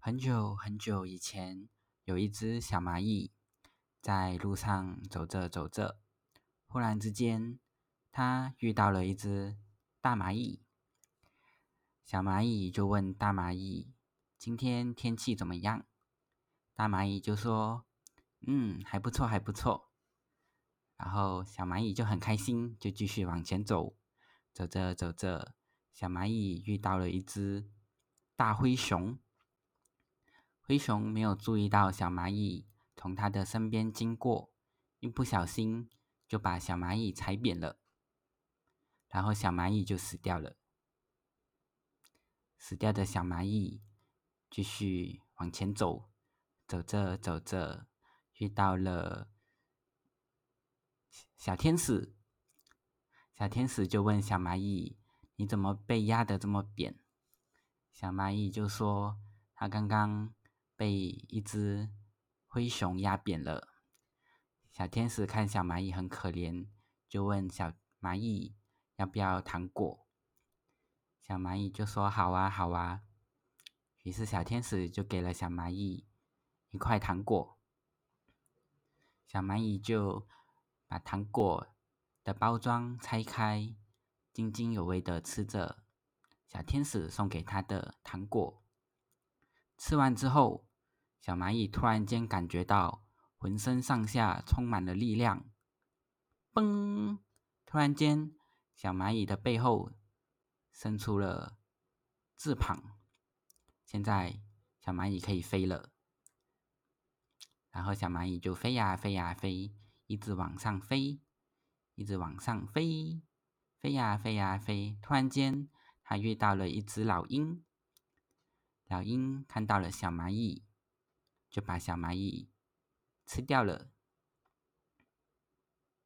很久很久以前，有一只小蚂蚁在路上走着走着，忽然之间，它遇到了一只大蚂蚁。小蚂蚁就问大蚂蚁：“今天天气怎么样？”大蚂蚁就说：“嗯，还不错，还不错。”然后小蚂蚁就很开心，就继续往前走。走着走着，小蚂蚁遇到了一只大灰熊。灰熊没有注意到小蚂蚁从它的身边经过，一不小心就把小蚂蚁踩扁了，然后小蚂蚁就死掉了。死掉的小蚂蚁继续往前走，走着走着遇到了小天使。小天使就问小蚂蚁：“你怎么被压得这么扁？”小蚂蚁就说：“它刚刚……”被一只灰熊压扁了。小天使看小蚂蚁很可怜，就问小蚂蚁要不要糖果。小蚂蚁就说：“好啊，好啊。”于是小天使就给了小蚂蚁一块糖果。小蚂蚁就把糖果的包装拆开，津津有味的吃着小天使送给他的糖果。吃完之后。小蚂蚁突然间感觉到浑身上下充满了力量，嘣！突然间，小蚂蚁的背后伸出了翅膀，现在小蚂蚁可以飞了。然后小蚂蚁就飞呀飞呀飞，一直往上飞，一直往上飞，飞呀飞呀飞。突然间，它遇到了一只老鹰，老鹰看到了小蚂蚁。就把小蚂蚁吃掉了。